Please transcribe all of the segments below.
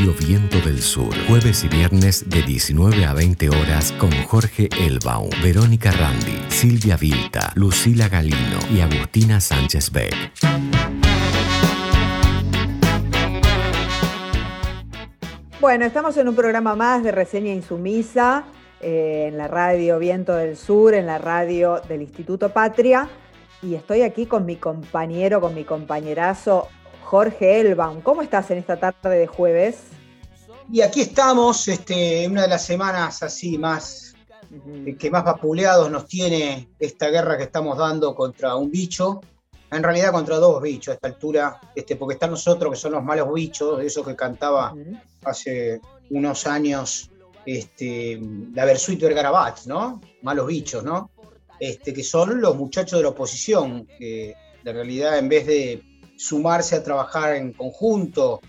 Radio Viento del Sur. Jueves y viernes de 19 a 20 horas con Jorge Elbaum, Verónica Randi, Silvia Vilta, Lucila Galino y Agustina Sánchez Beck. Bueno, estamos en un programa más de Reseña Insumisa eh, en la radio Viento del Sur, en la radio del Instituto Patria. Y estoy aquí con mi compañero, con mi compañerazo Jorge Elbaum. ¿Cómo estás en esta tarde de jueves? Y aquí estamos, este, una de las semanas así más, eh, que más vapuleados nos tiene esta guerra que estamos dando contra un bicho, en realidad contra dos bichos a esta altura, este, porque están nosotros que son los malos bichos, eso que cantaba hace unos años este, la Versuit Vergarabat, ¿no? Malos bichos, ¿no? Este, que son los muchachos de la oposición, que de realidad en vez de sumarse a trabajar en conjunto,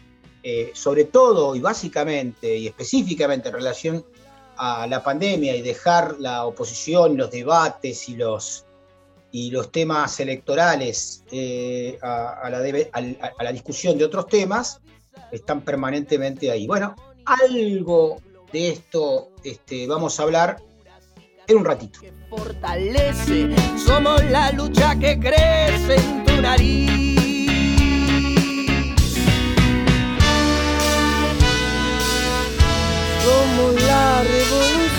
eh, sobre todo y básicamente y específicamente en relación a la pandemia y dejar la oposición, los debates y los, y los temas electorales eh, a, la discusión de otros temas, están permanentemente ahí. Bueno, algo de esto este, vamos a hablar en un ratito. Fortalece, somos la lucha que crece en tu nariz. Somos la revolución.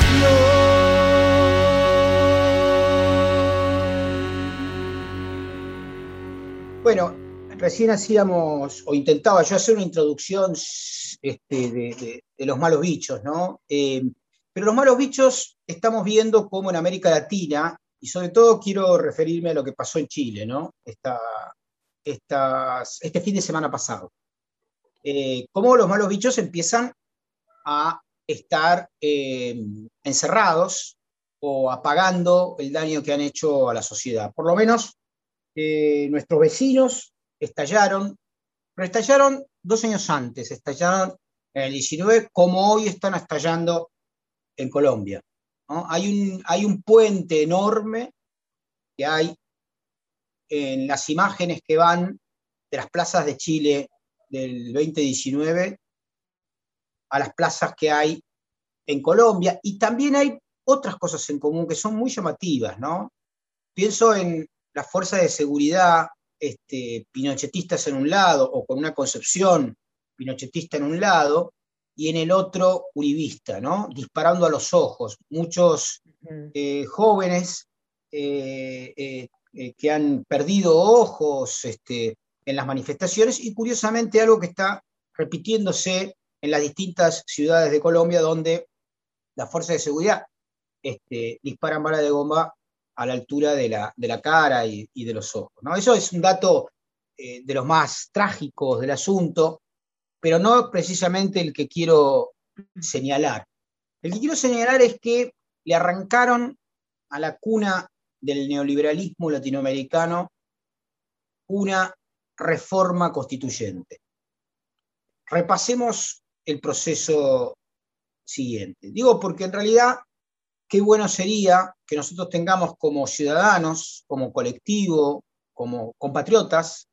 Bueno, recién hacíamos, o intentaba yo hacer una introducción este, de, los malos bichos, ¿no? Eh, pero los malos bichos estamos viendo cómo en América Latina, y sobre todo quiero referirme a lo que pasó en Chile, ¿no? este fin de semana pasado. Eh, cómo los malos bichos empiezan a estar eh, encerrados o apagando el daño que han hecho a la sociedad. Por lo menos eh, nuestros vecinos estallaron, pero estallaron dos años antes, estallaron en el 19, como hoy están estallando en Colombia. Hay, un, hay un puente enorme que hay en las imágenes que van de las plazas de Chile del 2019 a las plazas que hay en Colombia y también hay otras cosas en común que son muy llamativas, ¿no? Pienso en las fuerzas de seguridad este, pinochetistas en un lado o con una concepción pinochetista en un lado y en el otro uribista, ¿no? Disparando a los ojos. Muchos eh, jóvenes eh, eh, que han perdido ojos este, en las manifestaciones y curiosamente algo que está repitiéndose en las distintas ciudades de Colombia donde las fuerzas de seguridad este, disparan balas de goma a la altura de la, de la cara y, de los ojos. ¿no? Eso es un dato eh, de los más trágicos del asunto, pero no precisamente el que quiero señalar. El que quiero señalar es que le arrancaron a la cuna del neoliberalismo latinoamericano una reforma constituyente. Repasemos el proceso siguiente. Digo porque en realidad qué bueno sería que nosotros tengamos como ciudadanos, como colectivo, como compatriotas,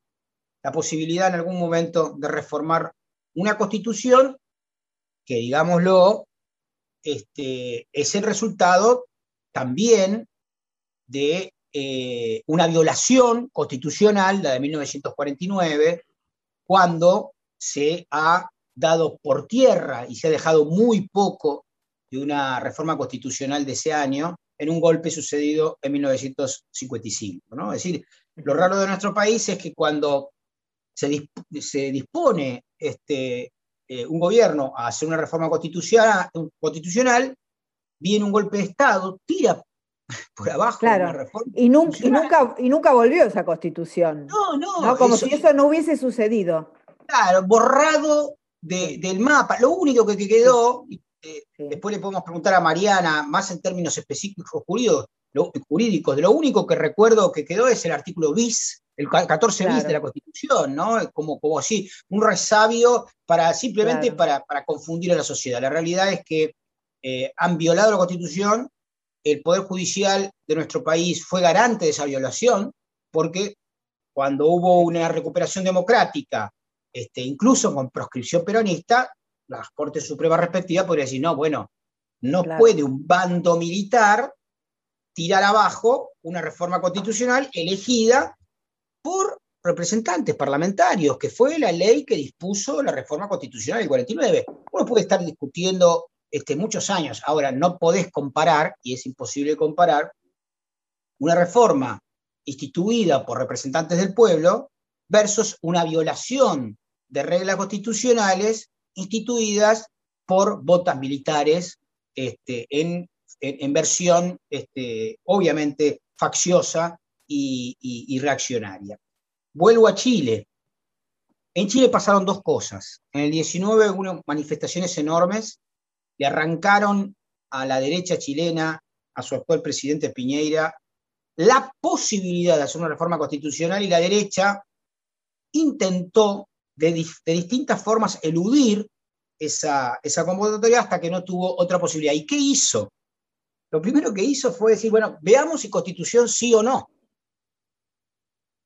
la posibilidad en algún momento de reformar una constitución que, digámoslo, este, es el resultado también de eh, una violación constitucional, la de 1949, cuando se ha dado por tierra y se ha dejado muy poco de una reforma constitucional de ese año en un golpe sucedido en 1955. ¿no? Es decir, lo raro de nuestro país es que cuando se, se dispone este, eh, un gobierno a hacer una reforma constitucional, constitucional, viene un golpe de Estado, tira por abajo una reforma y y nunca, y nunca volvió esa constitución. No, no. Como si eso no hubiese sucedido. Claro, borrado del mapa. Lo único que quedó, eh, después le podemos preguntar a Mariana, más en términos específicos jurídicos, lo, jurídicos, de lo único que recuerdo que quedó es el artículo bis, el 14 bis de la Constitución, ¿no? Como, como así, un resabio para simplemente para, confundir a la sociedad. La realidad es que eh, han violado la Constitución, el Poder Judicial de nuestro país fue garante de esa violación, porque cuando hubo una recuperación democrática este, incluso con proscripción peronista, la Corte Suprema respectiva podría decir, no, bueno, no puede un bando militar tirar abajo una reforma constitucional elegida por representantes parlamentarios, que fue la ley que dispuso la reforma constitucional del 49. Uno puede estar discutiendo este, muchos años. Ahora, no podés comparar, y es imposible comparar, una reforma instituida por representantes del pueblo versus una violación de reglas constitucionales instituidas por botas militares este, en, versión, este, obviamente, facciosa y, reaccionaria. Vuelvo a Chile. En Chile pasaron dos cosas. En el 19 hubo manifestaciones enormes, le arrancaron a la derecha chilena, a su actual presidente Piñeira, la posibilidad de hacer una reforma constitucional y la derecha intentó de, distintas formas eludir esa, esa convocatoria hasta que no tuvo otra posibilidad. ¿Y qué hizo? Lo primero que hizo fue decir, bueno, veamos si constitución sí o no.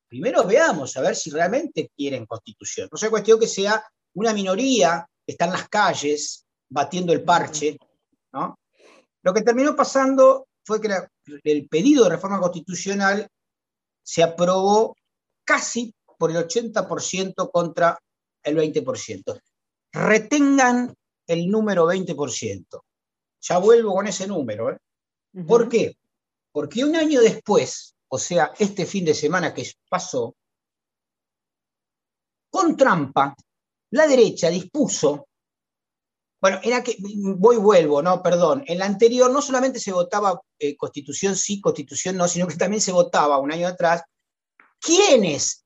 Primero veamos a ver si realmente quieren constitución. No sea cuestión que sea una minoría que está en las calles batiendo el parche, ¿no? Lo que terminó pasando fue que el pedido de reforma constitucional se aprobó casi por el 80% contra el 20%. Retengan el número 20%. Ya vuelvo con ese número. ¿eh? ¿Por qué? Porque un año después, o sea, este fin de semana que pasó, con trampa, la derecha dispuso bueno, en que voy vuelvo, no, perdón. En la anterior no solamente se votaba eh, constitución sí, constitución no, sino que también se votaba un año atrás quiénes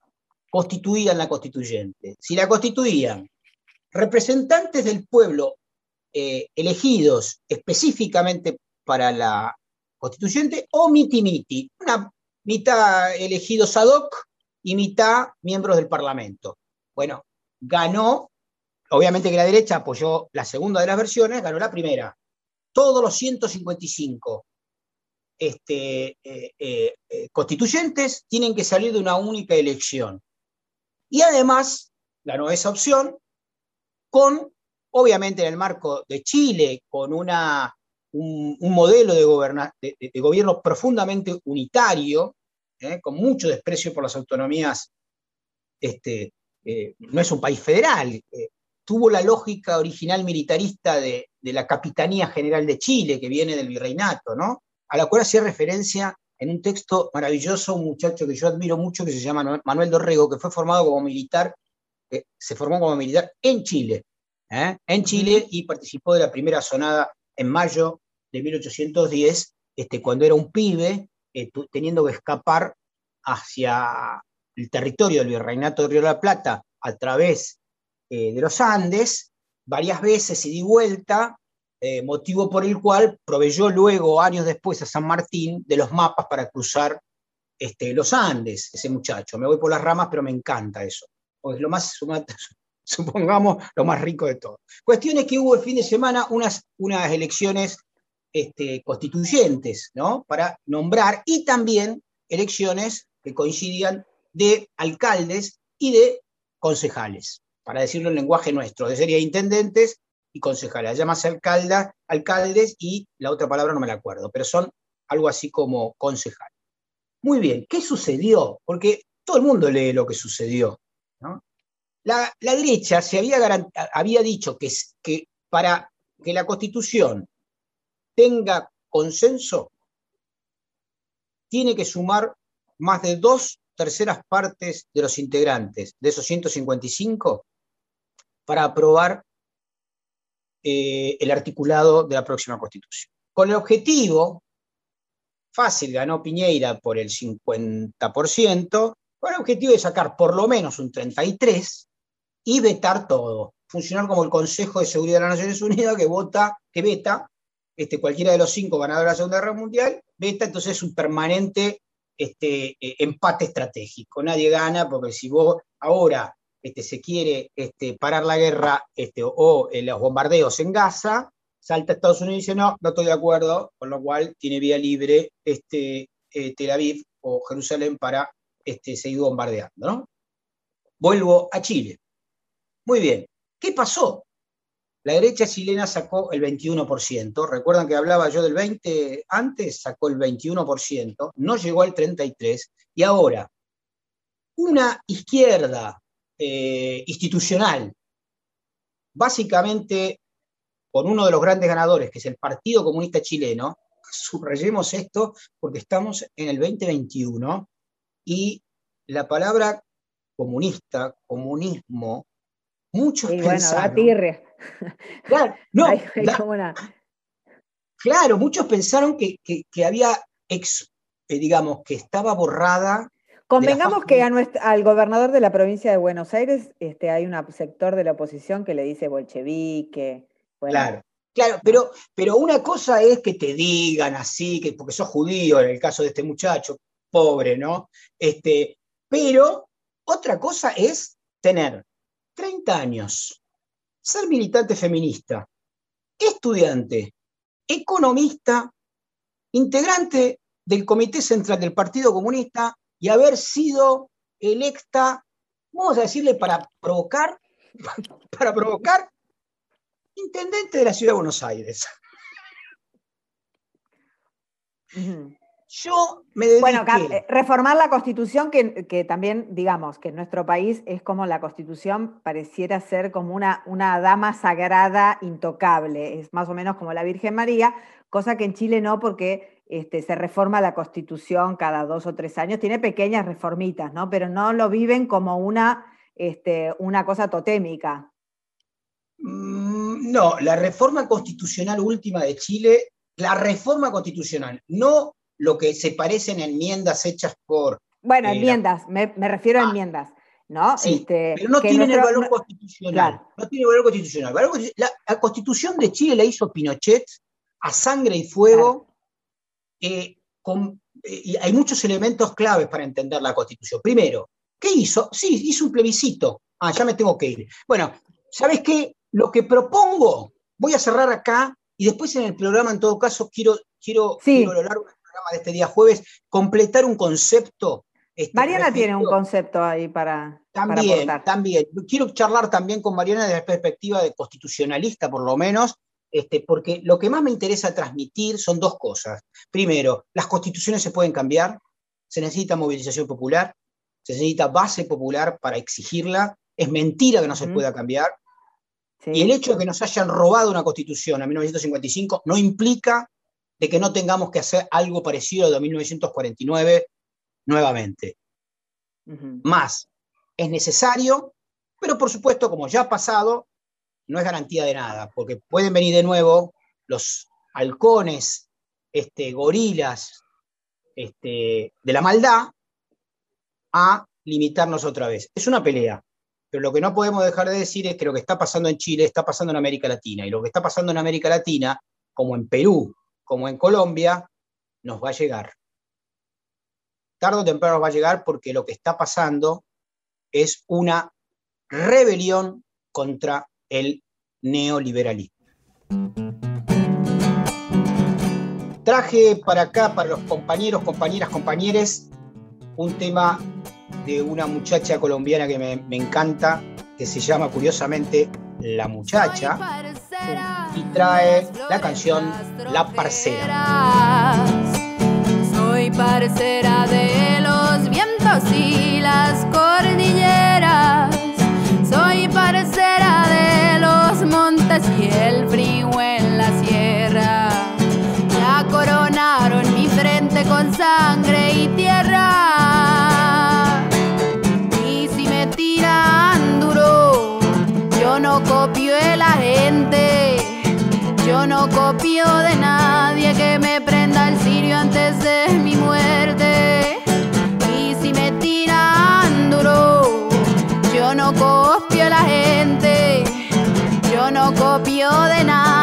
constituían la constituyente. Si la constituían representantes del pueblo eh, elegidos específicamente para la constituyente o miti-miti, una mitad elegidos ad hoc y mitad miembros del Parlamento. Bueno, ganó obviamente que la derecha apoyó la segunda de las versiones, ganó la primera. Todos los 155 este, eh, eh, constituyentes tienen que salir de una única elección. Y además ganó esa opción con, obviamente en el marco de Chile, con una, un, modelo de, de, gobierno profundamente unitario, con mucho desprecio por las autonomías. Este, no es un país federal, tuvo la lógica original militarista de, la Capitanía General de Chile, que viene del virreinato, ¿no? A la cual hacía referencia en un texto maravilloso un muchacho que yo admiro mucho, que se llama Manuel Dorrego, que fue formado como militar, se formó como militar en Chile, ¿eh? en Chile y participó de la primera sonada en mayo de 1810, este, cuando era un pibe, eh, teniendo que escapar hacia el territorio del virreinato de Río de la Plata a través eh, de los Andes, varias veces y di vuelta, eh, motivo por el cual proveyó luego, años después, a San Martín de los mapas para cruzar este, los Andes, ese muchacho. Me voy por las ramas, pero me encanta eso. Pues lo más, supongamos, lo más rico de todo. Cuestión es que hubo el fin de semana unas, unas elecciones este, constituyentes, ¿no? Para nombrar y también elecciones que coincidían de alcaldes y de concejales para decirlo en lenguaje nuestro, de sería intendentes y concejales. Llamas alcalda, alcaldes y la otra palabra no me la acuerdo, pero son algo así como concejales. Muy bien, ¿qué sucedió? Porque todo el mundo lee lo que sucedió. La, derecha se había, había dicho que, que para que la constitución tenga consenso, tiene que sumar más de dos terceras partes de los integrantes de esos 155 para aprobar eh, el articulado de la próxima constitución. Con el objetivo, fácil, ganó Piñeira por el 50%, con el objetivo de sacar por lo menos un 33% y vetar todo. Funcionar como el Consejo de Seguridad de las Naciones Unidas que vota, que veta este, cualquiera de los cinco ganadores de la Segunda Guerra Mundial, veta, entonces es un permanente este, eh, empate estratégico. Nadie gana porque si vos ahora este, se quiere este, parar la guerra este, o eh, los bombardeos en Gaza, salta Estados Unidos y dice, no, no estoy de acuerdo, con lo cual tiene vía libre este, eh, Tel Aviv o Jerusalén para este, seguir bombardeando. Vuelvo a Chile. Muy bien. ¿Qué pasó? La derecha chilena sacó el 21%. Recuerdan que hablaba yo del 20 antes, sacó el 21%, no llegó al 33%. Y ahora, una izquierda eh, institucional, básicamente con uno de los grandes ganadores, que es el Partido Comunista Chileno, subrayemos esto porque estamos en el 2021 y la palabra comunista, comunismo, muchos y bueno, Claro, no, claro, muchos pensaron que, había, ex, eh, digamos, que estaba borrada. Convengamos que a al gobernador de la provincia de Buenos Aires este, hay un sector de la oposición que le dice bolchevique. Claro, claro, pero, pero una cosa es que te digan así, que porque sos judío, en el caso de este muchacho, pobre, ¿no? Este, pero otra cosa es tener 30 años, ser militante feminista, estudiante, economista, integrante del Comité Central del Partido Comunista y haber sido electa, vamos a decirle para provocar, para provocar, intendente de la ciudad de Buenos Aires. Yo me dediqué... Bueno, eh, reformar la constitución, que, también, digamos, que en nuestro país es como la constitución pareciera ser como una, una dama sagrada intocable, es más o menos como la Virgen María, cosa que en Chile no, porque este, se reforma la constitución cada dos o tres años, tiene pequeñas reformitas, ¿no? Pero no lo viven como una, este, una cosa totémica. Mm, no, la reforma constitucional última de Chile, la reforma constitucional, no lo que se parecen enmiendas hechas por... Bueno, eh, enmiendas, me, refiero a ah, enmiendas. ¿no? Este, pero no tienen el valor constitucional. No tiene valor constitucional. La, constitución de Chile la hizo Pinochet a sangre y fuego. Eh, eh, hay muchos elementos claves para entender la constitución. Primero, ¿qué hizo? Sí, hizo un plebiscito. Ah, ya me tengo que ir. Bueno, ¿sabes qué? Lo que propongo, voy a cerrar acá y después en el programa, en todo caso, quiero, quiero, quiero a lo largo de este día jueves, completar un concepto. Este, Mariana tiene un concepto ahí para. También, también. Quiero charlar también con Mariana desde la perspectiva de constitucionalista, por lo menos, este, porque lo que más me interesa transmitir son dos cosas. Primero, las constituciones se pueden cambiar, se necesita movilización popular, se necesita base popular para exigirla, es mentira que no se pueda cambiar. Y el hecho de que nos hayan robado una constitución en 1955 no implica de que no tengamos que hacer algo parecido a 1949 nuevamente. Más, es necesario, pero por supuesto, como ya ha pasado, no es garantía de nada, porque pueden venir de nuevo los halcones, este, gorilas este, de la maldad a limitarnos otra vez. Es una pelea, pero lo que no podemos dejar de decir es que lo que está pasando en Chile está pasando en América Latina, y lo que está pasando en América Latina, como en Perú, como en Colombia, nos va a llegar. Tardo o temprano nos va a llegar porque lo que está pasando es una rebelión contra el neoliberalismo. Traje para acá, para los compañeros, compañeras, compañeros, un tema de una muchacha colombiana que me, me encanta, que se llama curiosamente La Muchacha y trae la canción La Parcera. Soy parcera de los vientos y las cordilleras. Sangre y tierra. Y si me tiran duro, yo no copio de la gente yo no copio de nadie que me prenda el cirio antes de mi muerte. Y si me tiran duro, yo no copio de la gente. Yo no copio de nadie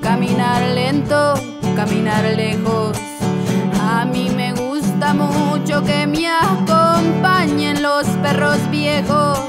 caminar lento, caminar lejos. A mí me gusta mucho que me acompañen los perros viejos.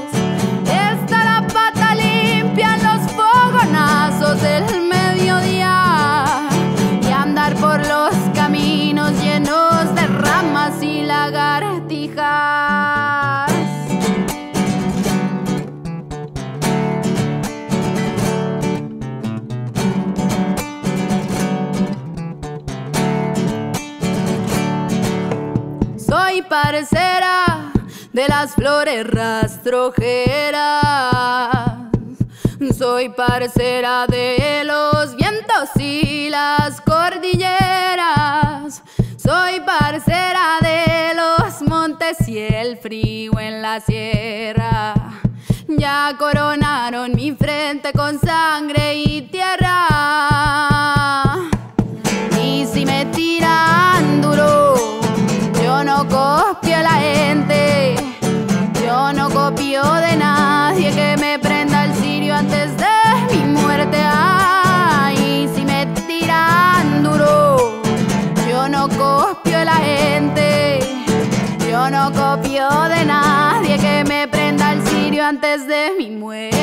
De las flores rastrojeras. Soy parcera de los vientos y las cordilleras. Soy parcera de los montes y el frío en la sierra. Ya coronaron mi frente con sangre y tierra. Antes de mi muerte.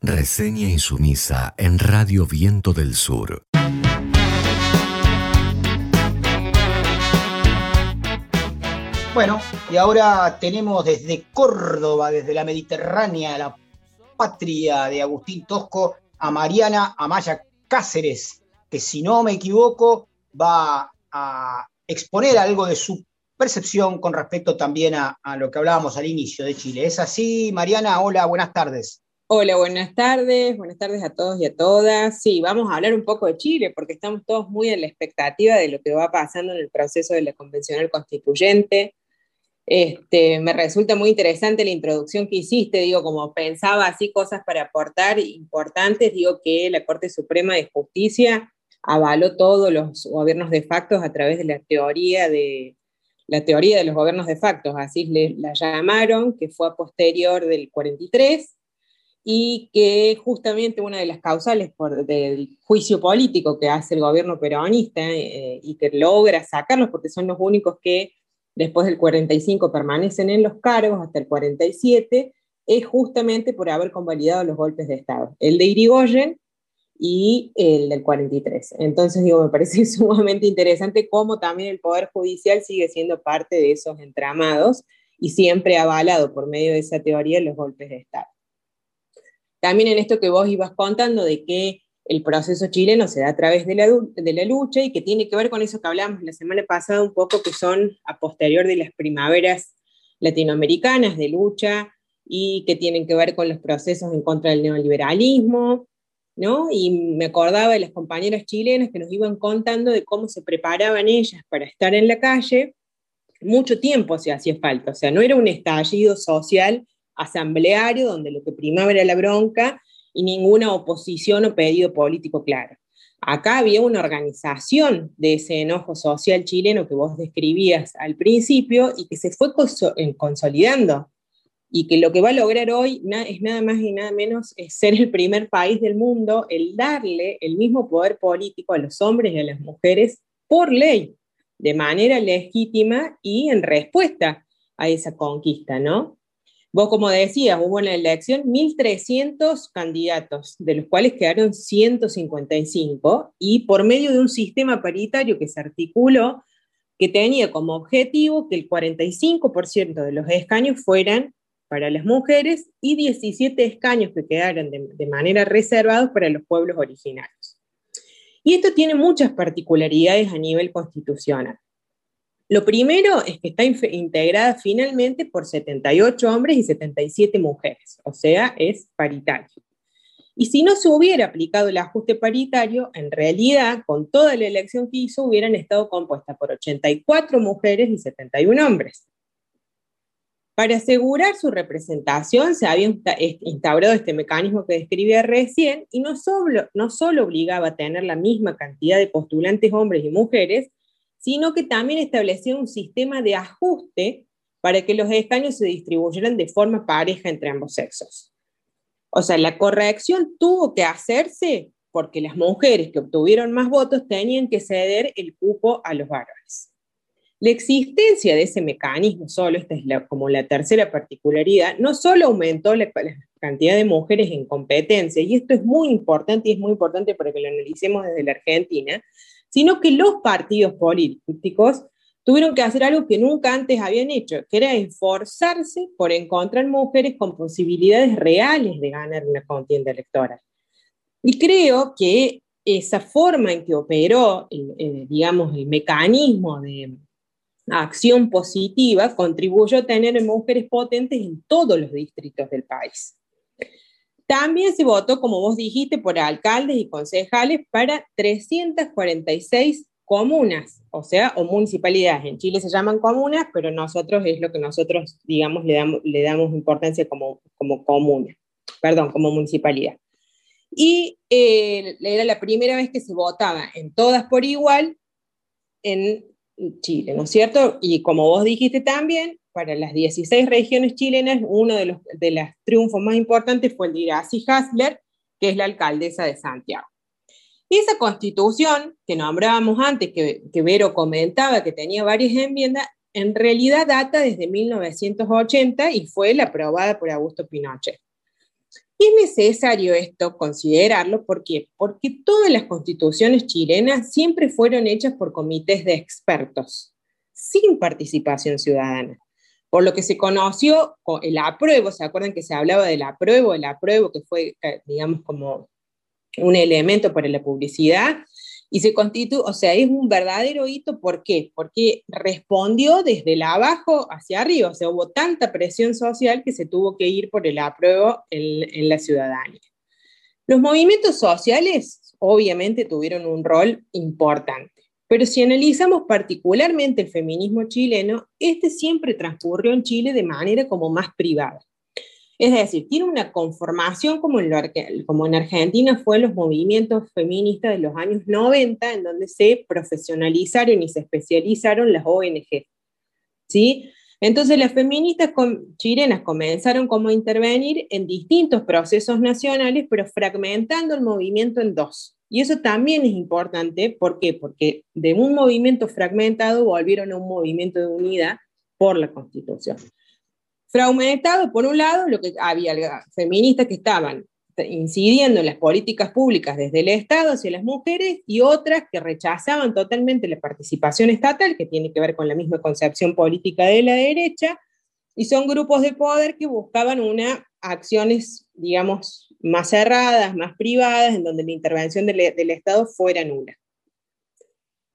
Reseña insumisa en Radio Viento del Sur. Bueno, y ahora tenemos desde Córdoba, desde la Mediterránea, la patria de Agustín Tosco, a Mariana Amaya Cáceres, que si no me equivoco va a exponer algo de su percepción con respecto también a, lo que hablábamos al inicio de Chile. ¿Es así, Mariana? Hola, buenas tardes. Hola, buenas tardes, buenas tardes a todos y a todas. Sí, vamos a hablar un poco de Chile, porque estamos todos muy en la expectativa de lo que va pasando en el proceso de la Convencional Constituyente. Este, me resulta muy interesante la introducción que hiciste, digo, como pensaba así cosas para aportar importantes, digo que la Corte Suprema de Justicia avaló todos los gobiernos de facto a través de la teoría de la teoría de los gobiernos de facto, así le, la llamaron, que fue posterior del 43, y que justamente una de las causales del juicio político que hace el gobierno peronista eh, y que logra sacarlos, porque son los únicos que después del 45 permanecen en los cargos hasta el 47, es justamente por haber convalidado los golpes de Estado, el de Irigoyen y el del 43. Entonces, digo, me parece sumamente interesante cómo también el Poder Judicial sigue siendo parte de esos entramados y siempre avalado por medio de esa teoría los golpes de Estado. También en esto que vos ibas contando de que el proceso chileno se da a través de la, de la, lucha y que tiene que ver con eso que hablamos la semana pasada un poco, que son a posterior de las primaveras latinoamericanas de lucha y que tienen que ver con los procesos en contra del neoliberalismo, ¿no? Y me acordaba de las compañeras chilenas que nos iban contando de cómo se preparaban ellas para estar en la calle. Mucho tiempo se hacía falta, o sea, no era un estallido social asambleario donde lo que primaba era la bronca y ninguna oposición o pedido político claro. Acá había una organización de ese enojo social chileno que vos describías al principio y que se fue consolidando y que lo que va a lograr hoy es nada más y nada menos es ser el primer país del mundo, el darle el mismo poder político a los hombres y a las mujeres por ley, de manera legítima y en respuesta a esa conquista, ¿no? Vos, como decías, hubo en la elección 1.300 candidatos, de los cuales quedaron 155, y por medio de un sistema paritario que se articuló, que tenía como objetivo que el 45% de los escaños fueran para las mujeres y 17 escaños que quedaran de, manera reservados para los pueblos originarios. Y esto tiene muchas particularidades a nivel constitucional. Lo primero es que está integrada finalmente por 78 hombres y 77 mujeres, o sea, es paritario. Y si no se hubiera aplicado el ajuste paritario, en realidad, con toda la elección que hizo, hubieran estado compuestas por 84 mujeres y 71 hombres. Para asegurar su representación, se había instaurado este mecanismo que describía recién y no solo, no solo obligaba a tener la misma cantidad de postulantes hombres y mujeres, sino que también estableció un sistema de ajuste para que los escaños se distribuyeran de forma pareja entre ambos sexos. O sea, la corrección tuvo que hacerse porque las mujeres que obtuvieron más votos tenían que ceder el cupo a los varones. La existencia de ese mecanismo solo, esta es como la tercera particularidad, no solo aumentó la, cantidad de mujeres en competencia, y esto es muy importante y es muy importante para que lo analicemos desde la Argentina, sino que los partidos políticos tuvieron que hacer algo que nunca antes habían hecho, que era esforzarse por encontrar mujeres con posibilidades reales de ganar una contienda electoral. Y creo que esa forma en que operó, digamos, el mecanismo de acción positiva contribuyó a tener mujeres potentes en todos los distritos del país. También se votó, como vos dijiste, por alcaldes y concejales para 346 comunas, o sea, o municipalidades. En Chile se llaman comunas, pero nosotros es lo que nosotros, digamos, le damos, le damos importancia como, como comuna, perdón, como municipalidad. Y eh, era la primera vez que se votaba en todas por igual en Chile, ¿no es cierto? Y como vos dijiste también, para las 16 regiones chilenas, uno de los de triunfos más importantes fue el de Iracy Hasler, que es la alcaldesa de Santiago. Y esa constitución que nombrábamos antes, que, que Vero comentaba que tenía varias enmiendas, en realidad data desde 1980 y fue la aprobada por Augusto Pinochet. Es necesario esto considerarlo porque porque todas las constituciones chilenas siempre fueron hechas por comités de expertos, sin participación ciudadana. Por lo que se conoció el apruebo, ¿se acuerdan que se hablaba del apruebo? El apruebo que fue, eh, digamos, como un elemento para la publicidad, y se constituye, o sea, es un verdadero hito, ¿por qué? Porque respondió desde el abajo hacia arriba, o sea, hubo tanta presión social que se tuvo que ir por el apruebo en, en la ciudadanía. Los movimientos sociales obviamente tuvieron un rol importante, pero si analizamos particularmente el feminismo chileno, este siempre transcurrió en Chile de manera como más privada. Es decir, tiene una conformación como en, como en Argentina fue los movimientos feministas de los años 90, en donde se profesionalizaron y se especializaron las ONG. ¿sí? Entonces las feministas chilenas comenzaron como a intervenir en distintos procesos nacionales, pero fragmentando el movimiento en dos. Y eso también es importante, ¿por qué? Porque de un movimiento fragmentado volvieron a un movimiento de unidad por la Constitución fragmentado, por un lado, lo que había feministas que estaban incidiendo en las políticas públicas desde el Estado hacia las mujeres y otras que rechazaban totalmente la participación estatal, que tiene que ver con la misma concepción política de la derecha, y son grupos de poder que buscaban una acciones, digamos, más cerradas, más privadas, en donde la intervención del, del Estado fuera nula.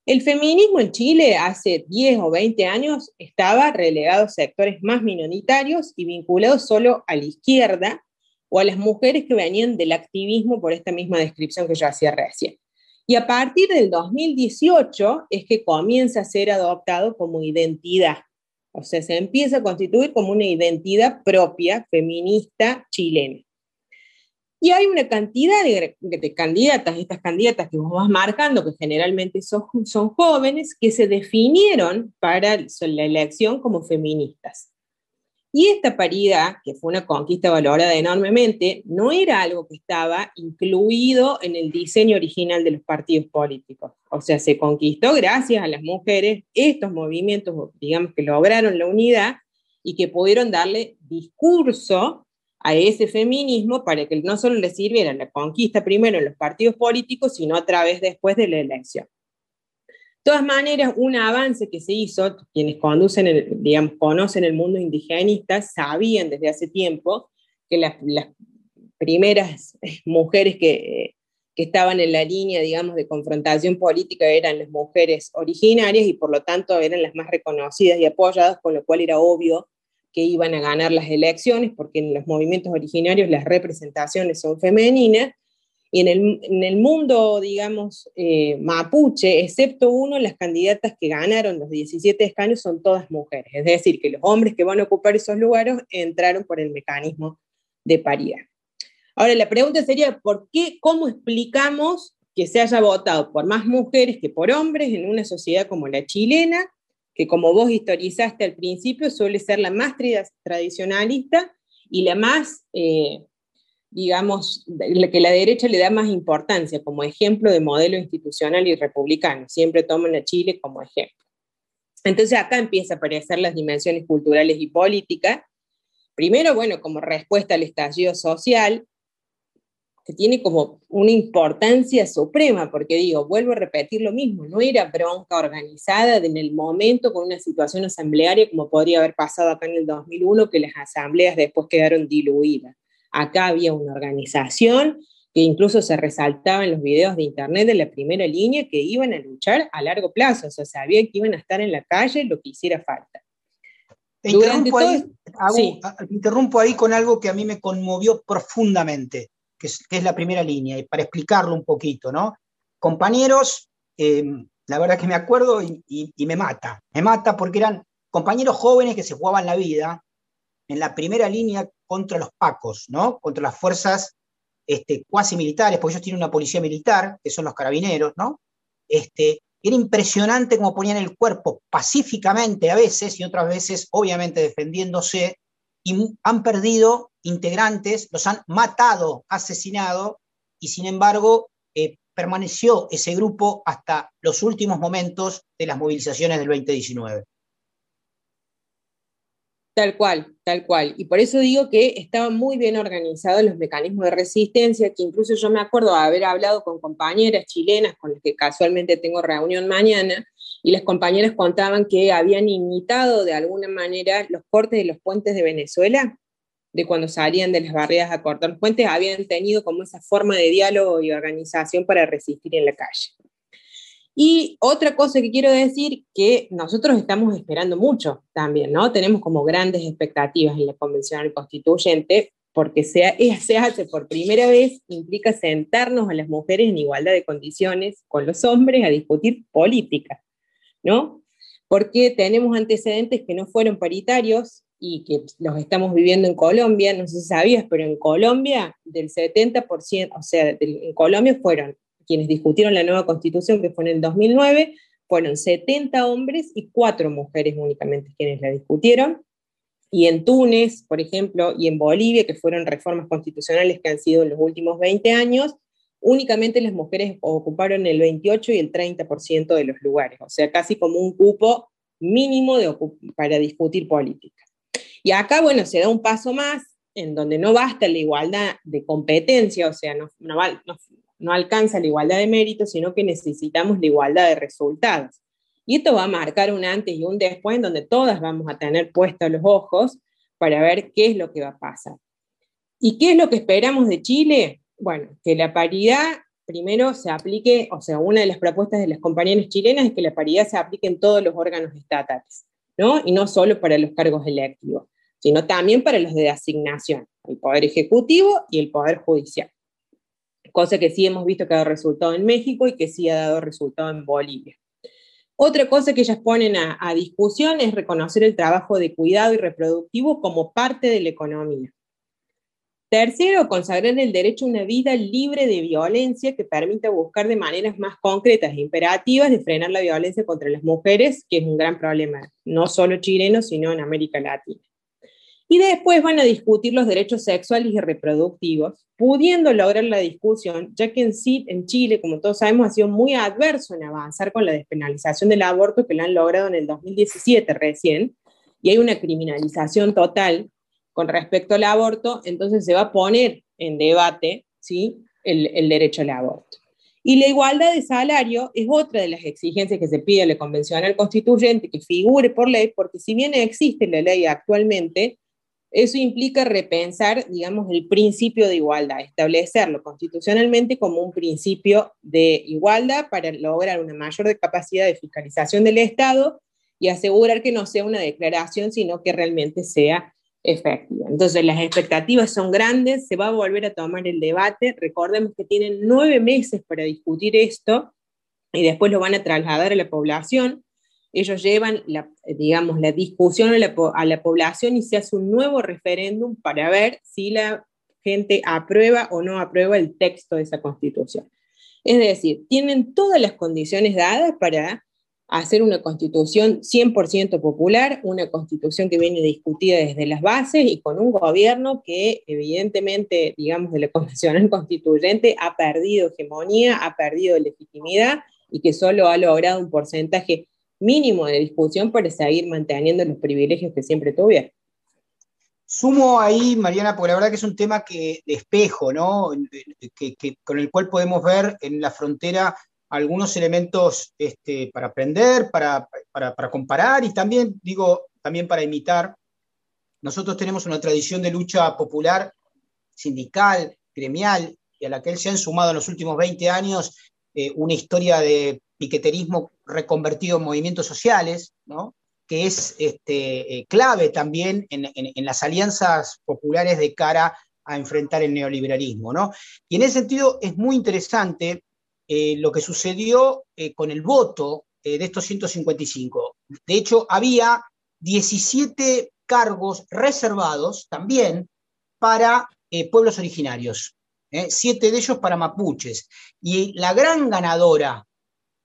El feminismo en Chile hace 10 o 20 años estaba relegado a sectores más minoritarios y vinculado solo a la izquierda o a las mujeres que venían del activismo por esta misma descripción que yo hacía recién. Y a partir del 2018 es que comienza a ser adoptado como identidad. O sea, se empieza a constituir como una identidad propia feminista chilena. Y hay una cantidad de, candidatas, estas candidatas que vos vas marcando, que generalmente son, son jóvenes, que se definieron para la elección como feministas. Y esta paridad, que fue una conquista valorada enormemente, no era algo que estaba incluido en el diseño original de los partidos políticos. O sea, se conquistó gracias a las mujeres estos movimientos, digamos, que lograron la unidad y que pudieron darle discurso a ese feminismo para que no solo le sirviera la conquista primero en los partidos políticos, sino a través después de la elección. De todas maneras, un avance que se hizo, quienes conducen digamos, conocen el mundo indigenista, sabían desde hace tiempo que las, primeras mujeres que, que estaban en la línea, digamos, de confrontación política eran las mujeres originarias y por lo tanto eran las más reconocidas y apoyadas, con lo cual era obvio que iban a ganar las elecciones, porque en los movimientos originarios las representaciones son femeninas, y en el, mundo, digamos, eh, mapuche, excepto uno, las candidatas que ganaron los 17 escaños son todas mujeres, es decir, que los hombres que van a ocupar esos lugares entraron por el mecanismo de paridad. Ahora, la pregunta sería, ¿por qué, cómo explicamos que se haya votado por más mujeres que por hombres en una sociedad como la chilena, que como vos historizaste al principio, suele ser la más tradicionalista y la más, eh, digamos, que la derecha le da más importancia como ejemplo de modelo institucional y republicano. Siempre toman a Chile como ejemplo. Entonces acá empieza a aparecer las dimensiones culturales y políticas. Primero, bueno, como respuesta al estallido social, que tiene como una importancia suprema, porque digo, vuelvo a repetir lo mismo, no era bronca organizada en el momento con una situación asamblearia como podría haber pasado acá en el 2001, que las asambleas después quedaron diluidas. Acá había una organización que incluso se resaltaba en los videos de internet de la primera línea que iban a luchar a largo plazo, o sea, sabía que iban a estar en la calle lo que hiciera falta. Te interrumpo, ahí, interrumpo ahí con algo que a mí me conmovió profundamente es, la primera línea, y para explicarlo un poquito, ¿no? Compañeros, em, la verdad que me acuerdo y, me mata, me mata porque eran compañeros jóvenes que se jugaban la vida en la primera línea contra los pacos, ¿no? Contra las fuerzas este, cuasi militares, porque ellos tienen una policía militar, que son los carabineros, ¿no? Este, era impresionante cómo ponían el cuerpo pacíficamente a veces y otras veces, obviamente, defendiéndose, y han perdido integrantes, los han matado, asesinado, y sin embargo eh, permaneció ese grupo hasta los últimos momentos de las movilizaciones del 2019. Tal cual, tal cual. Y por eso digo que estaban muy bien organizados los mecanismos de resistencia, que incluso yo me acuerdo de haber hablado con compañeras chilenas con las que casualmente tengo reunión mañana, y las compañeras contaban que habían imitado de alguna manera los cortes de los puentes de Venezuela, de cuando salían de las barreras a cortar puentes, habían tenido como esa forma de diálogo y organización para resistir en la calle. Y otra cosa que quiero decir, que nosotros estamos esperando mucho también, ¿no? Tenemos como grandes expectativas en la Convención Constituyente, porque se, se hace por primera vez, implica sentarnos a las mujeres en igualdad de condiciones con los hombres a discutir política. ¿no? Porque tenemos antecedentes que no fueron paritarios y que los estamos viviendo en Colombia, no sé si sabías, pero en Colombia del 70%, o sea, en Colombia fueron quienes discutieron la nueva constitución, que fue en el 2009, fueron 70 hombres y 4 mujeres únicamente quienes la discutieron. Y en Túnez, por ejemplo, y en Bolivia, que fueron reformas constitucionales que han sido en los últimos 20 años, únicamente las mujeres ocuparon el 28 y el 30% de los lugares, o sea, casi como un cupo mínimo de para discutir política. Y acá, bueno, se da un paso más en donde no basta la igualdad de competencia, o sea, no, no, no alcanza la igualdad de méritos, sino que necesitamos la igualdad de resultados. Y esto va a marcar un antes y un después en donde todas vamos a tener puestos los ojos para ver qué es lo que va a pasar. ¿Y qué es lo que esperamos de Chile? Bueno, que la paridad primero se aplique, o sea, una de las propuestas de las compañeras chilenas es que la paridad se aplique en todos los órganos estatales, ¿no? Y no solo para los cargos electivos, sino también para los de asignación, el Poder Ejecutivo y el Poder Judicial. Cosa que sí hemos visto que ha dado resultado en México y que sí ha dado resultado en Bolivia. Otra cosa que ellas ponen a, a discusión es reconocer el trabajo de cuidado y reproductivo como parte de la economía. Tercero, consagrar el derecho a una vida libre de violencia que permita buscar de maneras más concretas e imperativas de frenar la violencia contra las mujeres, que es un gran problema, no solo chileno, sino en América Latina. Y después van a discutir los derechos sexuales y reproductivos, pudiendo lograr la discusión, ya que en, sí, en Chile, como todos sabemos, ha sido muy adverso en avanzar con la despenalización del aborto que lo han logrado en el 2017 recién, y hay una criminalización total con respecto al aborto, entonces se va a poner en debate ¿sí? el, derecho al aborto. Y la igualdad de salario es otra de las exigencias que se pide a la convencional constituyente que figure por ley, porque si bien existe la ley actualmente, eso implica repensar, digamos, el principio de igualdad, establecerlo constitucionalmente como un principio de igualdad para lograr una mayor capacidad de fiscalización del Estado y asegurar que no sea una declaración, sino que realmente sea efectiva. Entonces, las expectativas son grandes, se va a volver a tomar el debate. Recordemos que tienen nueve meses para discutir esto y después lo van a trasladar a la población. Ellos llevan, la, digamos, la discusión a la, a la población y se hace un nuevo referéndum para ver si la gente aprueba o no aprueba el texto de esa constitución. Es decir, tienen todas las condiciones dadas para hacer una constitución 100% popular, una constitución que viene discutida desde las bases y con un gobierno que evidentemente, digamos, de la convencional constituyente ha perdido hegemonía, ha perdido legitimidad y que solo ha logrado un porcentaje mínimo de discusión para seguir manteniendo los privilegios que siempre tuvieron. Sumo ahí, Mariana, porque la verdad que es un tema que, de espejo, ¿no? Que, con el cual podemos ver en la frontera algunos elementos este, para aprender, para, para, comparar y también, digo, también para imitar. Nosotros tenemos una tradición de lucha popular, sindical, gremial, y a la que se han sumado en los últimos 20 años eh, una historia de piqueterismo reconvertido en movimientos sociales, ¿no? que es este, eh, clave también en, las alianzas populares de cara a enfrentar el neoliberalismo. ¿no? Y en ese sentido es muy interesante eh, lo que sucedió eh, con el voto de estos 155. De hecho, había 17 cargos reservados también para pueblos originarios, siete de ellos para mapuches. Y la gran ganadora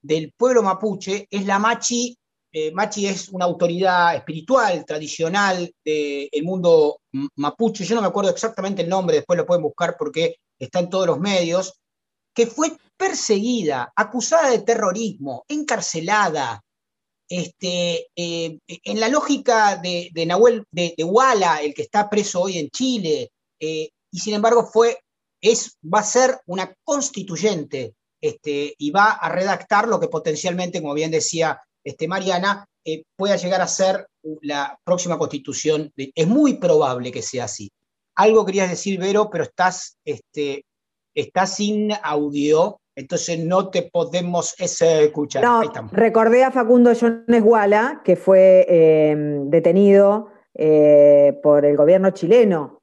del pueblo mapuche es la Machi. Eh, Machi es una autoridad espiritual, tradicional del mundo mapuche, yo no me acuerdo exactamente el nombre, después lo pueden buscar porque está en todos los medios, que fue perseguida, acusada de terrorismo, encarcelada, este, eh, en la lógica de, Nahuel, de, Wala, el que está preso hoy en Chile, eh, y sin embargo fue, es, va a ser una constituyente este, y va a redactar lo que potencialmente, como bien decía este, Mariana, eh, pueda llegar a ser la próxima constitución. es muy probable que sea así. Algo querías decir, Vero, pero estás, este, estás sin audio, entonces no te podemos escuchar. No, recordé a Facundo Jones Guala, que fue eh, detenido eh, por el gobierno chileno,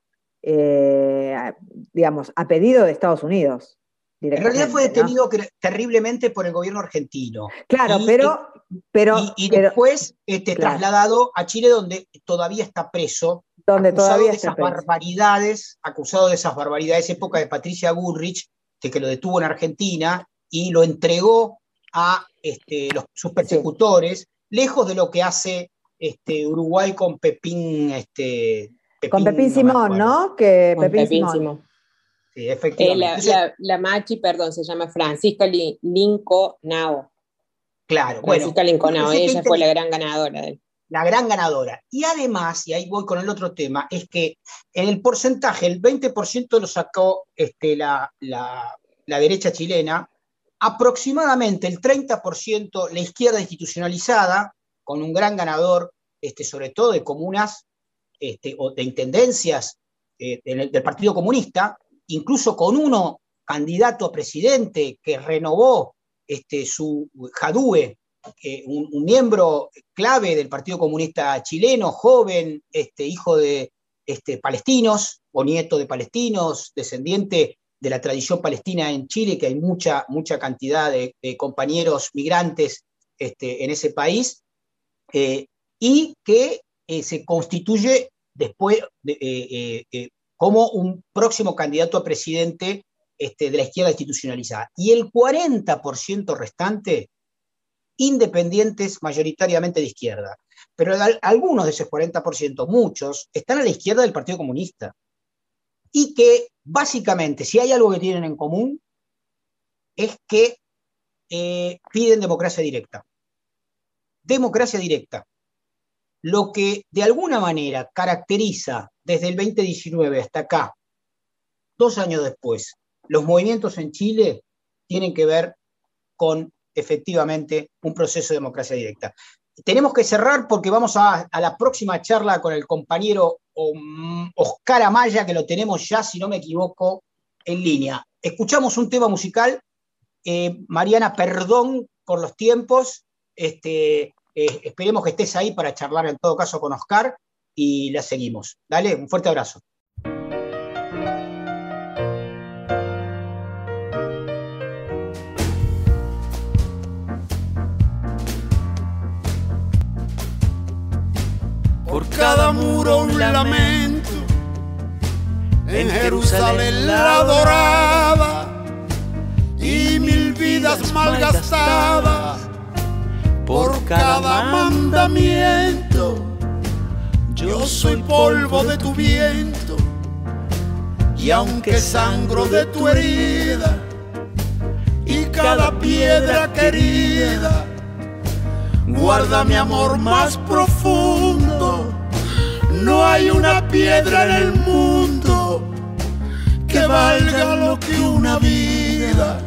digamos, a pedido de Estados Unidos. En realidad fue detenido terriblemente por el gobierno argentino. Claro, pero, pero. Y, después este, trasladado a Chile, donde todavía está preso. Donde todavía de esas barbaridades, acusado de esas barbaridades, época de Patricia Bullrich, que, lo detuvo en Argentina y lo entregó a este, los, sus persecutores, lejos de lo que hace este, Uruguay con Pepín. Este, con Pepín Simón, ¿no? Que Pepín, Simón. Eh, la, Machi, perdón, se llama Francisca Linco Nao. Claro, Francisca Linco Nao, ella fue la gran ganadora. La gran ganadora. Y además, y ahí voy con el otro tema, es que en el porcentaje, el 20% lo sacó este, la, derecha chilena, aproximadamente el 30% la izquierda institucionalizada, con un gran ganador, este, sobre todo de comunas este, o de intendencias eh, del Partido Comunista, incluso con uno candidato a presidente que renovó este, su Jadue, un, miembro clave del Partido Comunista chileno, joven, este, hijo de este, palestinos o nieto de palestinos, descendiente de la tradición palestina en Chile, que hay mucha, mucha cantidad de, compañeros migrantes en ese país, eh, y que eh, se constituye después, de, eh, como un próximo candidato a presidente este, de la izquierda institucionalizada. Y el 40% restante, independientes mayoritariamente de izquierda. Pero algunos de esos 40%, muchos, están a la izquierda del Partido Comunista. Y que básicamente, si hay algo que tienen en común, es que eh, piden democracia directa. Democracia directa. Lo que de alguna manera caracteriza desde el 2019 hasta acá, dos años después, los movimientos en Chile tienen que ver con efectivamente un proceso de democracia directa. Tenemos que cerrar porque vamos a, la próxima charla con el compañero Oscar Amaya, que lo tenemos ya, si no me equivoco, en línea. Escuchamos un tema musical. Eh, Mariana, perdón por los tiempos. Este, eh, esperemos que estés ahí para charlar en todo caso con Oscar y la seguimos. Dale, un fuerte abrazo. Por cada muro un lamento, en Jerusalén la dorada y mil vidas malgastadas por cada mandamiento. Yo soy polvo de tu viento y aunque sangro de tu herida y cada piedra querida guarda mi amor más profundo. No hay una piedra en el mundo que valga lo que una vida.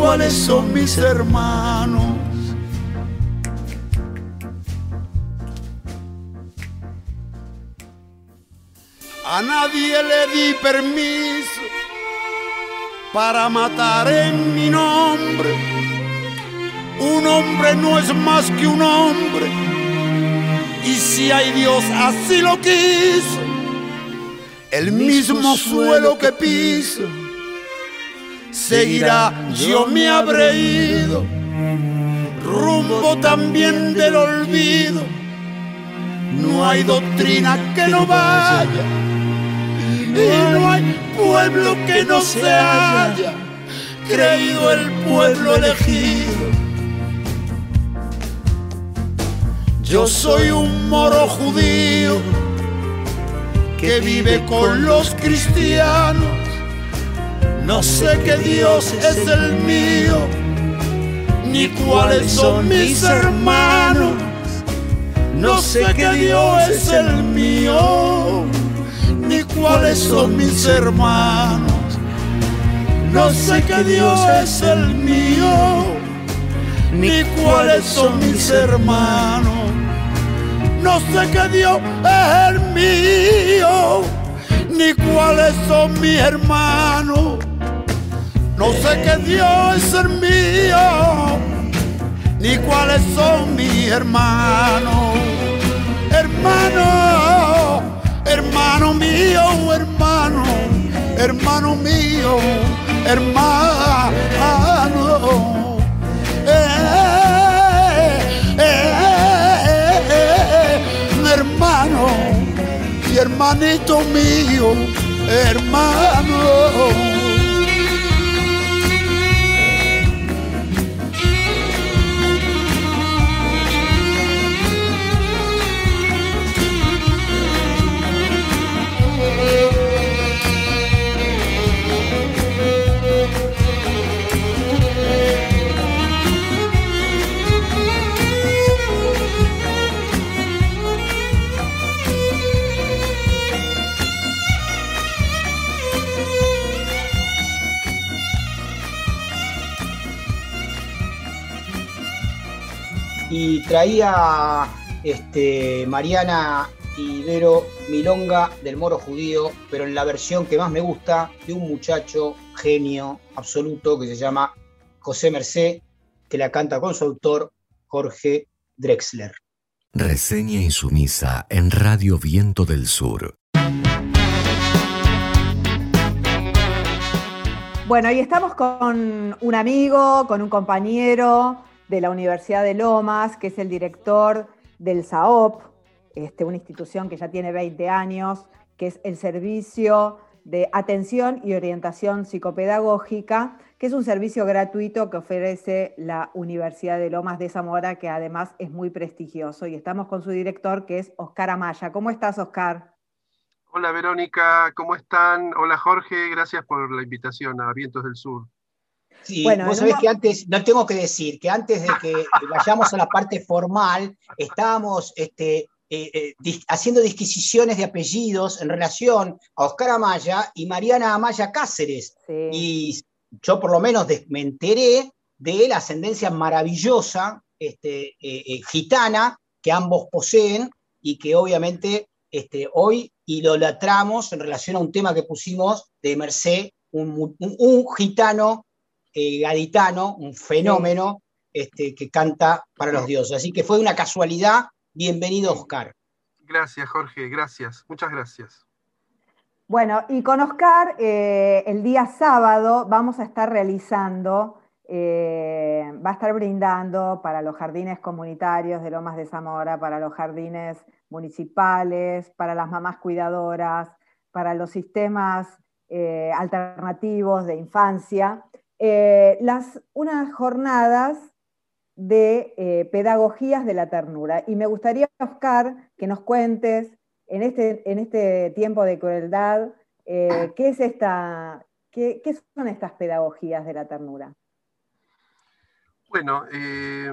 cuáles son mis hermanos. A nadie le di permiso para matar en mi nombre. Un hombre no es más que un hombre. Y si hay Dios así lo quiso, el mismo suelo que piso seguirá, yo me habré ido, rumbo también del olvido. No hay doctrina que no vaya, y no hay pueblo que no se haya creído el pueblo elegido. Yo soy un moro judío que vive con los cristianos no sé qué Dios es el mío, ni cuáles son mis hermanos. No sé qué Dios es el mío, ni cuáles son mis hermanos. No sé qué Dios es el mío, ni cuáles son mis hermanos. No sé qué Dios es el mío, ni cuáles son mis hermanos. No sé qué Dios es el mío, ni cuáles son mis hermanos. Hermano, hermano mío, hermano, hermano mío, hermano. Eh, eh, eh, hermano y hermanito mío, hermano. Y traía este, Mariana Ibero Milonga del Moro Judío, pero en la versión que más me gusta de un muchacho genio absoluto que se llama José Mercé, que la canta con su autor Jorge Drexler. Reseña insumisa en Radio Viento del Sur. Bueno, y estamos con un amigo, con un compañero de la Universidad de Lomas, que es el director del SAOP, este, una institución que ya tiene 20 años, que es el Servicio de Atención y Orientación Psicopedagógica, que es un servicio gratuito que ofrece la Universidad de Lomas de Zamora, que además es muy prestigioso. Y estamos con su director, que es Oscar Amaya. ¿Cómo estás, Oscar? Hola, Verónica, ¿cómo están? Hola, Jorge, gracias por la invitación a Vientos del Sur. Sí, bueno, vos sabés que antes, no tengo que decir, que antes de que vayamos a la parte formal, estábamos este, eh, eh, haciendo disquisiciones de apellidos en relación a Oscar Amaya y Mariana Amaya Cáceres. Y yo por lo menos me enteré de la ascendencia maravillosa este, eh, gitana que ambos poseen y que obviamente este, hoy idolatramos en relación a un tema que pusimos de Merced, un, gitano gaditano, un fenómeno este, que canta para los dioses. Así que fue una casualidad Bienvenido, Oscar. Gracias, Jorge, gracias, muchas gracias. Bueno, y con Oscar, eh, el día sábado vamos a estar realizando, eh, va a estar brindando para los jardines comunitarios de Lomas de Zamora, para los jardines municipales, para las mamás cuidadoras, para los sistemas eh, alternativos de infancia, las, unas jornadas de eh, pedagogías de la ternura. Y me gustaría, Oscar, que nos cuentes en este, en este tiempo de crueldad, eh, ¿qué, es esta, qué, son estas pedagogías de la ternura? Bueno, eh,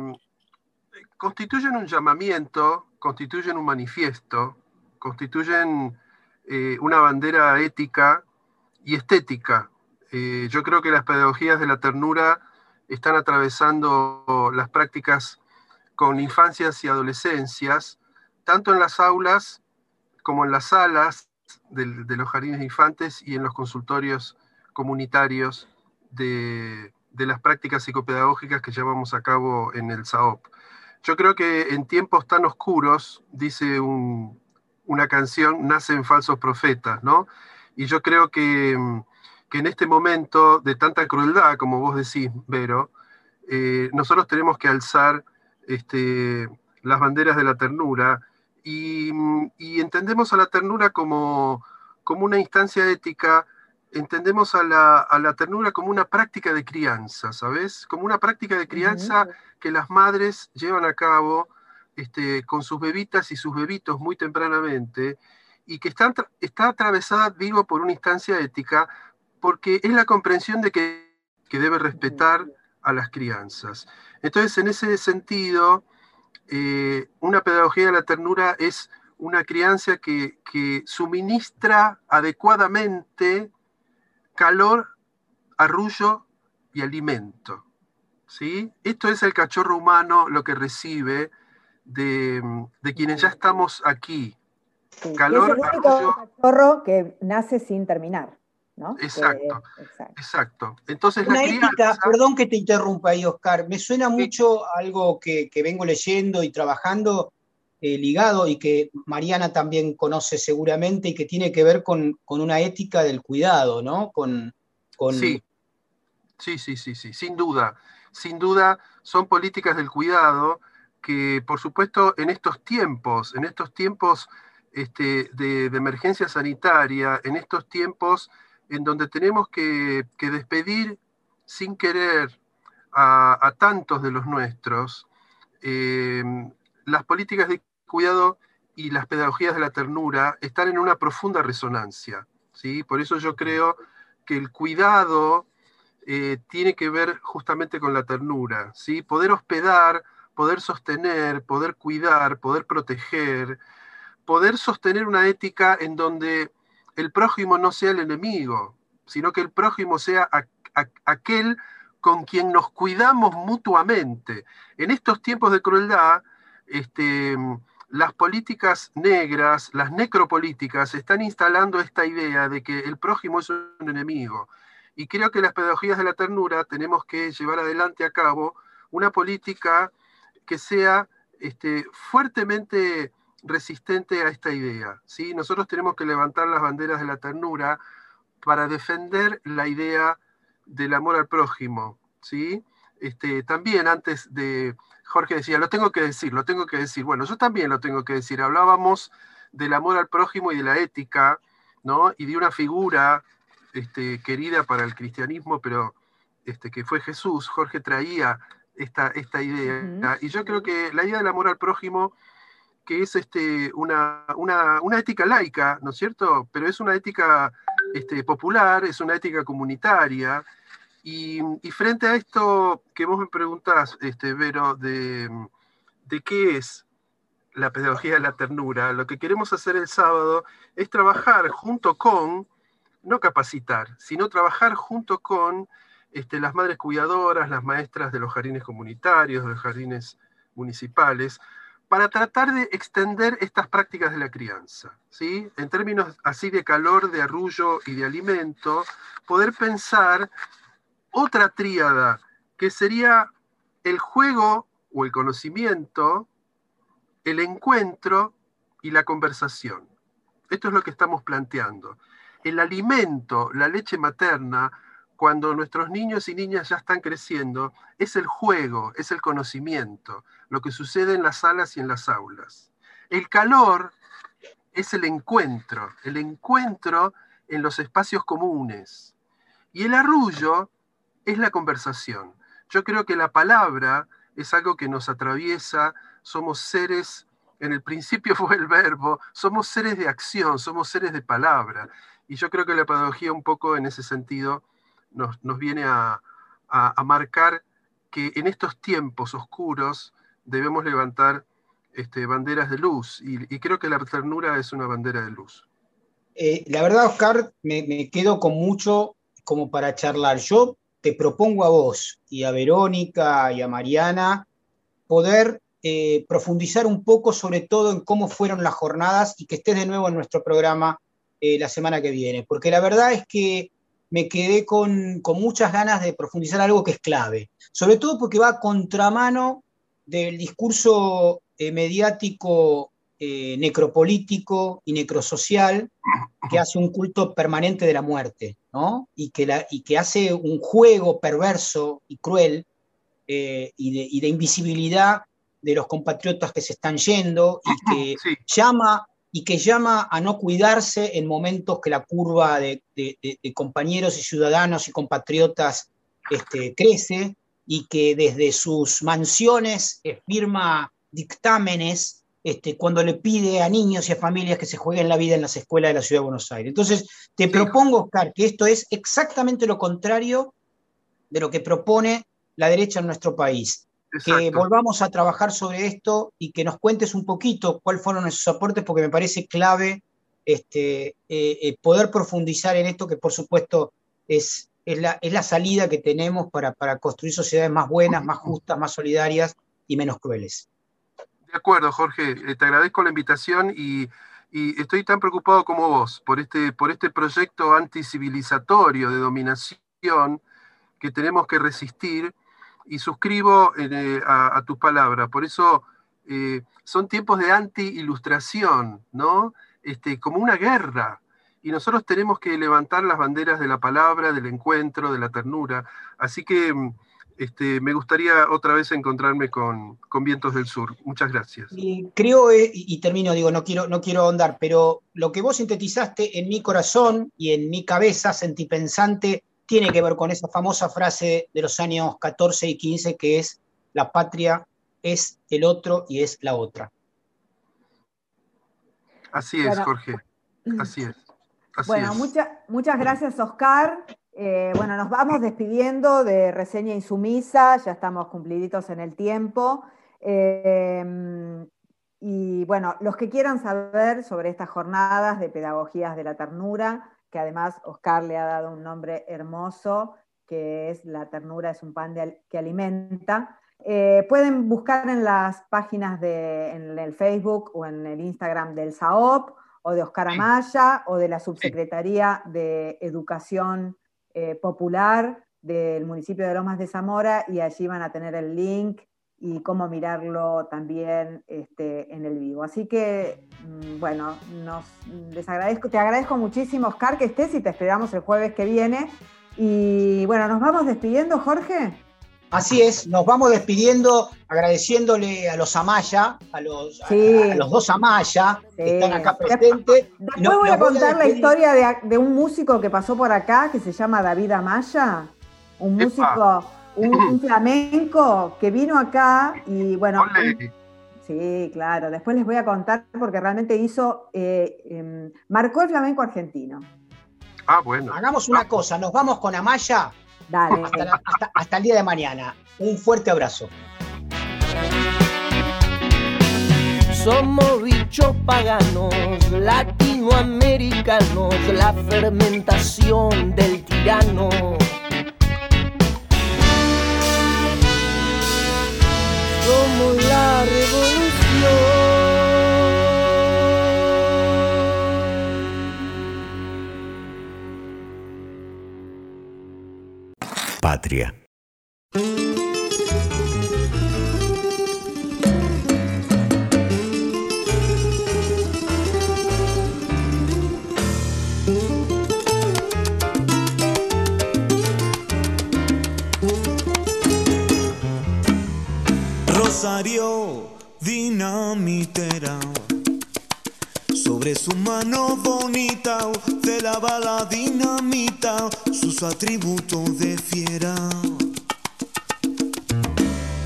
constituyen un llamamiento, constituyen un manifiesto, constituyen una bandera ética y estética. Yo creo que las pedagogías de la ternura están atravesando las prácticas con infancias y adolescencias, tanto en las aulas como en las salas de, los jardines de infantes y en los consultorios comunitarios de, las prácticas psicopedagógicas que llevamos a cabo en el SAOP. Yo creo que en tiempos tan oscuros, dice una canción, nacen falsos profetas, ¿no? Y yo creo que que en este momento de tanta crueldad, como vos decís, Vero, eh, nosotros tenemos que alzar este, las banderas de la ternura y, entendemos a la ternura como, como, una instancia ética, entendemos a la, ternura como una práctica de crianza, ¿sabes? Como una práctica de crianza que las madres llevan a cabo este, con sus bebitas y sus bebitos muy tempranamente y que está, está atravesada, digo, por una instancia ética porque es la comprensión de que, debe respetar a las crianzas. Entonces, en ese sentido, eh, una pedagogía de la ternura es una crianza que, suministra adecuadamente calor, arrullo y alimento. ¿sí? Esto es el cachorro humano lo que recibe de, quienes ya estamos aquí. Calor, es el único cachorro que nace sin terminar. Exacto, exacto, Entonces, Una ética, perdón que te interrumpa ahí, Oscar, me suena mucho algo que, vengo leyendo y trabajando eh, ligado y que Mariana también conoce seguramente y que tiene que ver con, una ética del cuidado, ¿no? Con, Sí. sí, sí, sí, sí, sin duda. Sin duda son políticas del cuidado que, por supuesto, en estos tiempos, en estos tiempos este, de emergencia sanitaria, en estos tiempos en donde tenemos que, despedir sin querer a, tantos de los nuestros, eh, las políticas de cuidado y las pedagogías de la ternura están en una profunda resonancia. ¿sí? Por eso yo creo que el cuidado eh, tiene que ver justamente con la ternura. ¿sí? Poder hospedar, poder sostener, poder cuidar, poder proteger, poder sostener una ética en donde el prójimo no sea el enemigo, sino que el prójimo sea aquel con quien nos cuidamos mutuamente. En estos tiempos de crueldad, este, las políticas negras, las necropolíticas, están instalando esta idea de que el prójimo es un enemigo. Y creo que las pedagogías de la ternura tenemos que llevar adelante a cabo una política que sea este, fuertemente resistente a esta idea. ¿sí? Nosotros tenemos que levantar las banderas de la ternura para defender la idea del amor al prójimo, ¿sí? Este, también antes de, Jorge decía, lo tengo que decir, lo tengo que decir. Bueno, yo también lo tengo que decir. Hablábamos del amor al prójimo y de la ética, ¿no? Y de una figura este, querida para el cristianismo, pero este, que fue Jesús. Jorge traía esta, esta idea. Y yo creo que la idea del amor al prójimo, que es este, una, una, ética laica, ¿no es cierto? Pero es una ética este, popular, es una ética comunitaria. Y, frente a esto que vos me preguntás, este, Vero, de, de qué es la pedagogía de la ternura, lo que queremos hacer el sábado es trabajar junto con, no capacitar, sino trabajar junto con este, las madres cuidadoras, las maestras de los jardines comunitarios, de los jardines municipales, para tratar de extender estas prácticas de la crianza. ¿sí? En términos así de calor, de arrullo y de alimento, poder pensar otra tríada, que sería el juego o el conocimiento, el encuentro y la conversación. Esto es lo que estamos planteando. El alimento, la leche materna, cuando nuestros niños y niñas ya están creciendo, es el juego, es el conocimiento, lo que sucede en las salas y en las aulas. El calor es el encuentro, el encuentro en los espacios comunes. Y el arrullo es la conversación. Yo creo que la palabra es algo que nos atraviesa, somos seres, en el principio fue el verbo, somos seres de acción, somos seres de palabra. Y yo creo que la pedagogía un poco en ese sentido nos, viene a, marcar que en estos tiempos oscuros debemos levantar este, banderas de luz y, creo que la ternura es una bandera de luz. Eh, la verdad, Oscar, me, quedo con mucho como para charlar. Yo te propongo a vos y a Verónica y a Mariana poder eh, profundizar un poco sobre todo en cómo fueron las jornadas y que estés de nuevo en nuestro programa eh, la semana que viene, porque la verdad es que me quedé con, muchas ganas de profundizar algo que es clave, sobre todo porque va a contramano del discurso eh, mediático eh, necropolítico y necrosocial que hace un culto permanente de la muerte, ¿no? Y que, la, y que hace un juego perverso y cruel eh, y, de, invisibilidad de los compatriotas que se están yendo y que llama y que llama a no cuidarse en momentos que la curva de, compañeros y ciudadanos y compatriotas este, crece y que desde sus mansiones firma dictámenes este, cuando le pide a niños y a familias que se jueguen la vida en las escuelas de la Ciudad de Buenos Aires. Entonces, te propongo, Oscar, que esto es exactamente lo contrario de lo que propone la derecha en nuestro país que volvamos a trabajar sobre esto y que nos cuentes un poquito cuáles fueron esos aportes, porque me parece clave este, eh, eh, poder profundizar en esto, que por supuesto es, es, la, es la salida que tenemos para, para, construir sociedades más buenas, más justas, más solidarias y menos crueles. De acuerdo, Jorge, eh, te agradezco la invitación y, y, estoy tan preocupado como vos por este, por este proyecto anticivilizatorio de dominación que tenemos que resistir y suscribo eh, a, tus palabras. Por eso eh, son tiempos de anti-ilustración, ¿no? Este, como una guerra. Y nosotros tenemos que levantar las banderas de la palabra, del encuentro, de la ternura. Así que mm, este, me gustaría otra vez encontrarme con, Vientos del Sur. Muchas gracias. Y creo, eh, y termino, digo, no quiero, no quiero ahondar, pero lo que vos sintetizaste en mi corazón y en mi cabeza sentipensante tiene que ver con esa famosa frase de los años 14 y 15 que es la patria es el otro y es la otra. Así es, Jorge. Así es. bueno, muchas gracias, Oscar. Eh, bueno, nos vamos despidiendo de Reseña Insumisa, ya estamos cumpliditos en el tiempo. Eh, y bueno, los que quieran saber sobre estas jornadas de pedagogías de la ternura, que además Oscar le ha dado un nombre hermoso, que es La ternura es un pan que alimenta. Eh, pueden buscar en las páginas de en el Facebook o en el Instagram del SAOP o de Oscar Amaya o de la Subsecretaría de Educación eh, Popular del municipio de Lomas de Zamora y allí van a tener el link y cómo mirarlo también este, en el vivo. Así que, mm, bueno, nos, les agradezco, te agradezco muchísimo, Oscar, que estés y te esperamos el jueves que viene Y bueno, nos vamos despidiendo, Jorge. Así es, nos vamos despidiendo agradeciéndole a los Amaya, a los, Sí. a, a los dos Amaya que están acá presentes. Después voy a contar la historia de, de un músico que pasó por acá que se llama David Amaya, un Epa. Un, un flamenco que vino acá y bueno, Ole. sí, claro, después les voy a contar porque realmente hizo, eh, em, marcó el flamenco argentino. Ah, bueno. Hagamos una cosa, nos vamos con Amaya Dale. hasta, la- hasta- hasta el día de mañana. Un fuerte abrazo. Somos bichos paganos, latinoamericanos, la fermentación del tirano. Patria. Rosario dinamitera sobre su mano bonita de la bala dinamita sus atributos de fiera.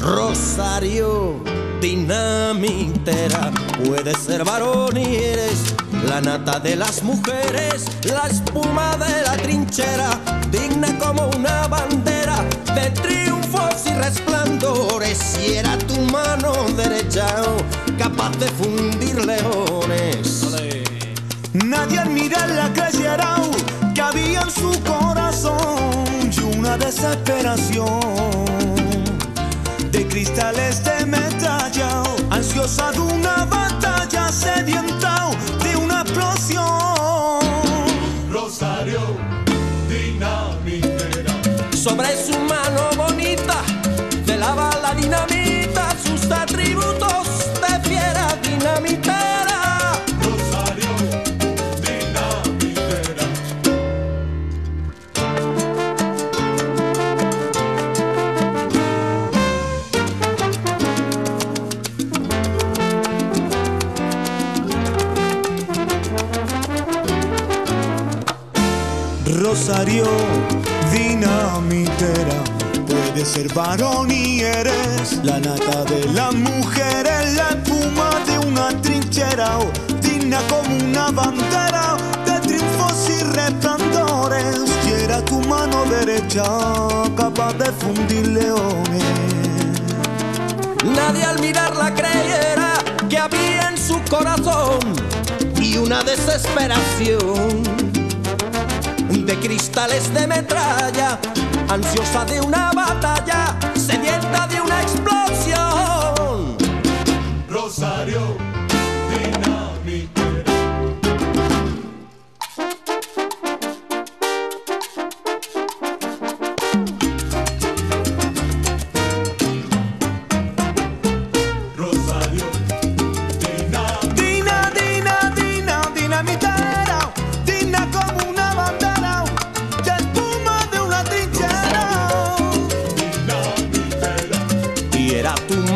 Rosario, dinamitera, puedes ser varón y eres la nata de las mujeres, la espuma de la trinchera, digna como una bandera de triunfos y era tu mano derecha, capaz de fundir leones. Nadie al mirarla creyera que había en su corazón y una desesperación de cristales de metralla, ansiosa de Rosario, dinamitera. Puedes ser varón y eres la nata de las mujeres, la espuma de una trinchera, oh, digna como una bandera de triunfos y resplandores. Y era tu mano derecha capaz de fundir leones. Nadie al mirarla creyera que había en su corazón y una desesperación de cristales de metralla, ansiosa de una batalla, sedienta de una explosión. Rosario,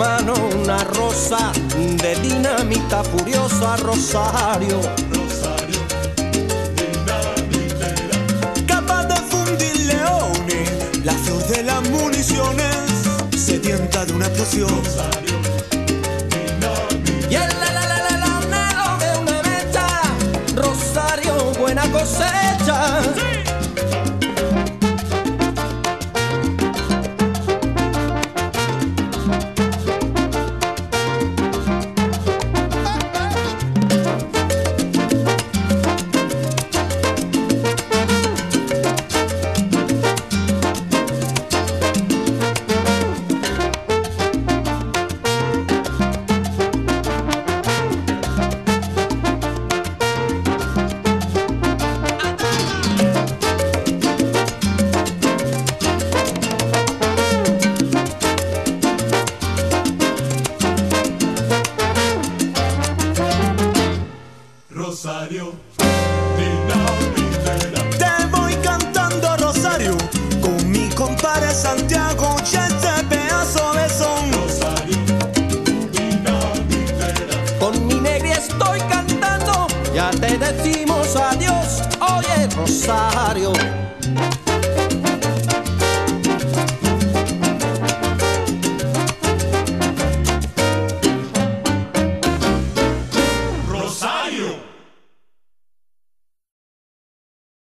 una rosa de dinamita furiosa, Rosario. Rosario, dinamitera. Capaz de fundir leones, la flor de las municiones, sedienta de una explosión. Rosario, Y el la la la la la de una mecha, Rosario, buena cosecha.